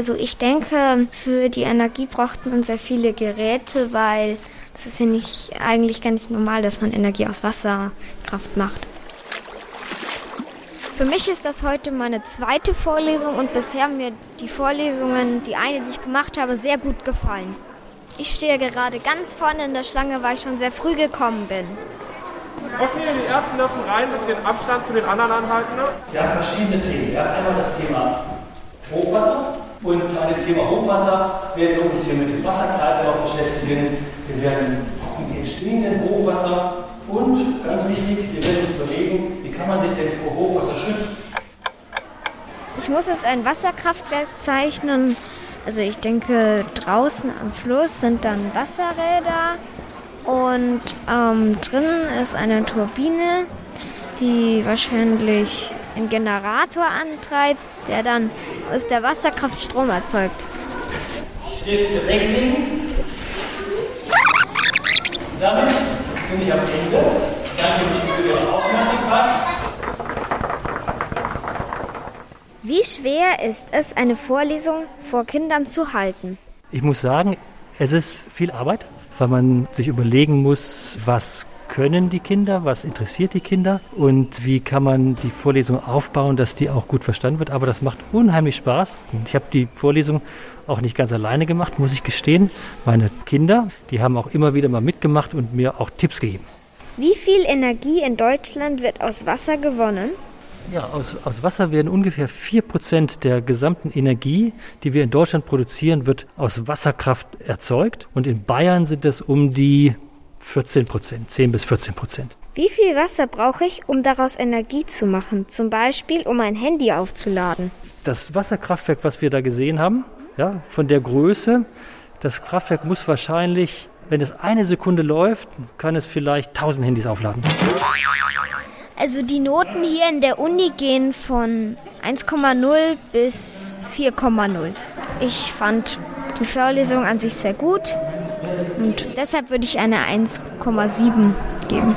Also ich denke, für die Energie braucht man sehr viele Geräte, weil das ist ja nicht eigentlich gar nicht normal, dass man Energie aus Wasserkraft macht. Für mich ist das heute meine zweite Vorlesung und bisher haben mir die Vorlesungen, die eine, die ich gemacht habe, sehr gut gefallen. Ich stehe gerade ganz vorne in der Schlange, weil ich schon sehr früh gekommen bin. Okay, die ersten dürfen rein, bitte den Abstand zu den anderen anhalten. Ne? Wir haben verschiedene Themen. Wir haben einmal das Thema Hochwasser und bei dem Thema Hochwasser werden wir uns hier mit dem Wasserkreislauf beschäftigen. Wir werden gucken, die entstehenden Hochwasser und ganz wichtig, wir werden uns überlegen, wie kann man sich denn vor Hochwasser schützen. Ich muss jetzt ein Wasserkraftwerk zeichnen. Also ich denke, draußen am Fluss sind dann Wasserräder und ähm, drinnen ist eine Turbine, die wahrscheinlich einen Generator antreibt, der dann aus der Wasserkraft Strom erzeugt. Stifte weglegen. Damit bin ich am Ende. Danke für Ihre Aufmerksamkeit. Wie schwer ist es, eine Vorlesung vor Kindern zu halten? Ich muss sagen, es ist viel Arbeit, weil man sich überlegen muss, was können die Kinder, was interessiert die Kinder und wie kann man die Vorlesung aufbauen, dass die auch gut verstanden wird. Aber das macht unheimlich Spaß. Ich habe die Vorlesung auch nicht ganz alleine gemacht, muss ich gestehen. Meine Kinder, die haben auch immer wieder mal mitgemacht und mir auch Tipps gegeben. Wie viel Energie in Deutschland wird aus Wasser gewonnen? Ja, aus, aus Wasser werden ungefähr 4% der gesamten Energie, die wir in Deutschland produzieren, wird aus Wasserkraft erzeugt. Und in Bayern sind es um die 14 Prozent, 10 bis 14 Prozent. Wie viel Wasser brauche ich, um daraus Energie zu machen? Zum Beispiel, um ein Handy aufzuladen. Das Wasserkraftwerk, was wir da gesehen haben, ja, von der Größe, das Kraftwerk muss wahrscheinlich, wenn es eine Sekunde läuft, kann es vielleicht 1000 Handys aufladen. Also die Noten hier in der Uni gehen von 1,0 bis 4,0. Ich fand die Vorlesung an sich sehr gut und deshalb würde ich eine 1,7 geben.